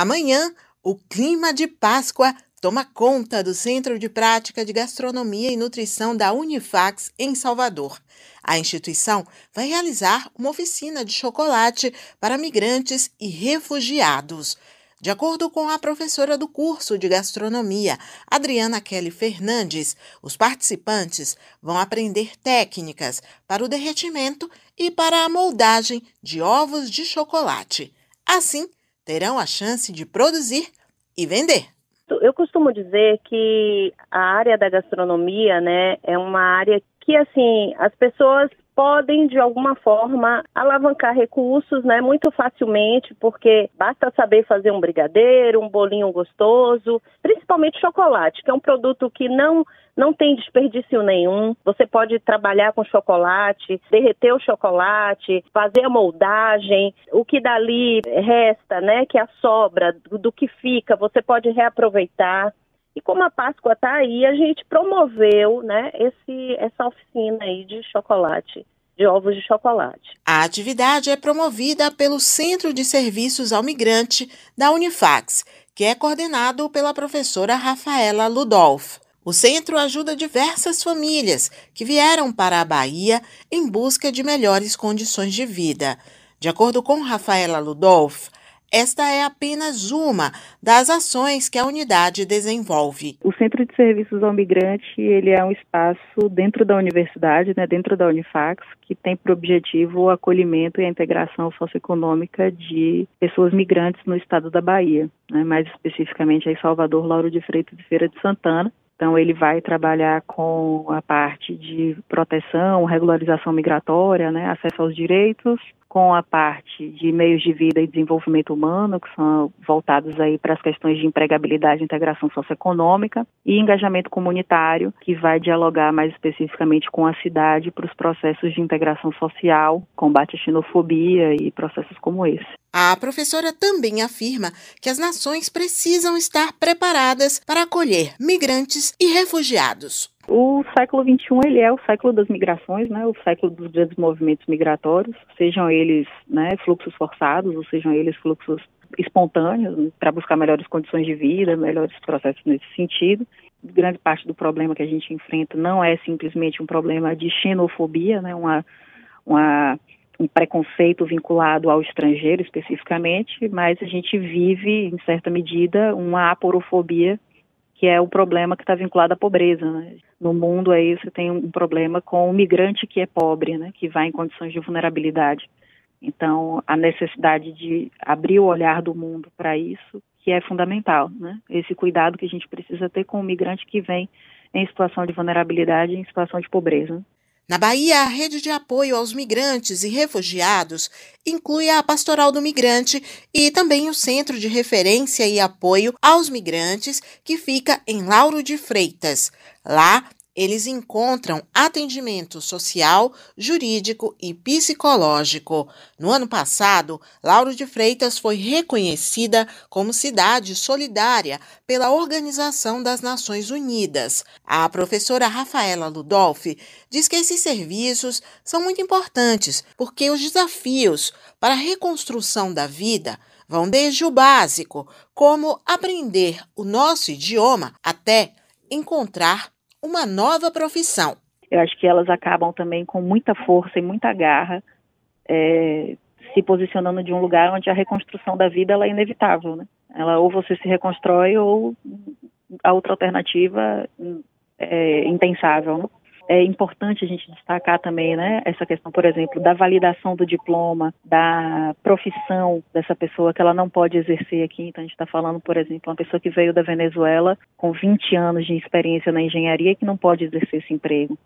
Amanhã, o clima de Páscoa toma conta do Centro de Prática de Gastronomia e Nutrição da Unifax, em Salvador. A instituição vai realizar uma oficina de chocolate para migrantes e refugiados. De acordo com a professora do curso de gastronomia, Adriana Kelly Fernandes, os participantes vão aprender técnicas para o derretimento e para a moldagem de ovos de chocolate. Assim, terão a chance de produzir e vender. Eu costumo dizer que a área da gastronomia, né, é uma área que assim as pessoas podem de alguma forma alavancar recursos, né, muito facilmente, porque basta saber fazer um brigadeiro, um bolinho gostoso, principalmente chocolate, que é um produto que não não tem desperdício nenhum. Você pode trabalhar com chocolate, derreter o chocolate, fazer a moldagem, o que dali resta, né, que é a sobra do, do que fica, você pode reaproveitar. E como a Páscoa está aí, a gente promoveu né, esse, essa oficina aí de chocolate, de ovos de chocolate. A atividade é promovida pelo Centro de Serviços ao Migrante da Unifax, que é coordenado pela professora Rafaela Ludolf. O centro ajuda diversas famílias que vieram para a Bahia em busca de melhores condições de vida. De acordo com Rafaela Ludolf, esta é apenas uma das ações que a unidade desenvolve. O Centro de Serviços ao Migrante ele é um espaço dentro da universidade, né, dentro da Unifax, que tem por objetivo o acolhimento e a integração socioeconômica de pessoas migrantes no estado da Bahia, né, mais especificamente em Salvador, Lauro de Freitas e Feira de Santana. Então, ele vai trabalhar com a parte de proteção, regularização migratória, né, acesso aos direitos, com a parte de meios de vida e desenvolvimento humano, que são voltados aí para as questões de empregabilidade integração socioeconômica, e engajamento comunitário, que vai dialogar mais especificamente com a cidade para os processos de integração social, combate à xenofobia e processos como esse. A professora também afirma que as nações precisam estar preparadas para acolher migrantes e refugiados. O século XXI ele é o século das migrações, né, o século dos grandes movimentos migratórios, sejam eles né, fluxos forçados, ou sejam eles fluxos espontâneos, para buscar melhores condições de vida, melhores processos nesse sentido. Grande parte do problema que a gente enfrenta não é simplesmente um problema de xenofobia, né, uma, uma um preconceito vinculado ao estrangeiro especificamente, mas a gente vive, em certa medida, uma aporofobia que é o problema que está vinculado à pobreza. Né? No mundo aí você tem um problema com o migrante que é pobre, né? que vai em condições de vulnerabilidade. Então, a necessidade de abrir o olhar do mundo para isso, que é fundamental, né? Esse cuidado que a gente precisa ter com o migrante que vem em situação de vulnerabilidade, em situação de pobreza. Na Bahia, a rede de apoio aos migrantes e refugiados inclui a Pastoral do Migrante e também o Centro de Referência e Apoio aos Migrantes, que fica em Lauro de Freitas. Lá, eles encontram atendimento social, jurídico e psicológico. No ano passado, Lauro de Freitas foi reconhecida como cidade solidária pela Organização das Nações Unidas. A professora Rafaela Ludolfi diz que esses serviços são muito importantes porque os desafios para a reconstrução da vida vão desde o básico, como aprender o nosso idioma, até encontrar uma nova profissão. Eu acho que elas acabam também com muita força e muita garra, é, se posicionando de um lugar onde a reconstrução da vida é inevitável, né? Ela ou você se reconstrói ou a outra alternativa é impensável. É importante a gente destacar também, né, essa questão, por exemplo, da validação do diploma, da profissão dessa pessoa que ela não pode exercer aqui. Então, a gente está falando, por exemplo, uma pessoa que veio da Venezuela com 20 anos de experiência na engenharia que não pode exercer esse emprego.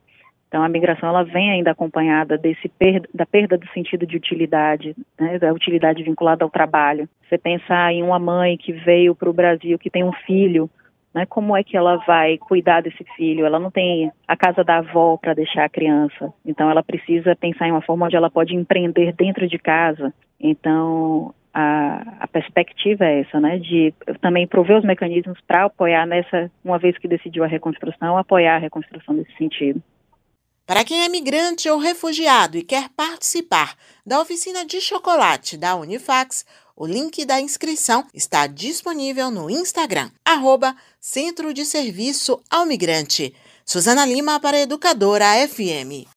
Então, a migração ela vem ainda acompanhada desse perda, da perda do sentido de utilidade, né, da utilidade vinculada ao trabalho. Você pensar em uma mãe que veio para o Brasil, que tem um filho né? Como é que ela vai cuidar desse filho? Ela não tem a casa da avó para deixar a criança, então ela precisa pensar em uma forma onde ela pode empreender dentro de casa. Então a, a perspectiva é essa, né? De também prover os mecanismos para apoiar nessa, uma vez que decidiu a reconstrução, apoiar a reconstrução nesse sentido. Para quem é migrante ou refugiado e quer participar da oficina de chocolate da Unifax, O link da inscrição está disponível no Instagram, arroba Centro de Serviço ao Migrante. Suzana Lima para Educadora FM.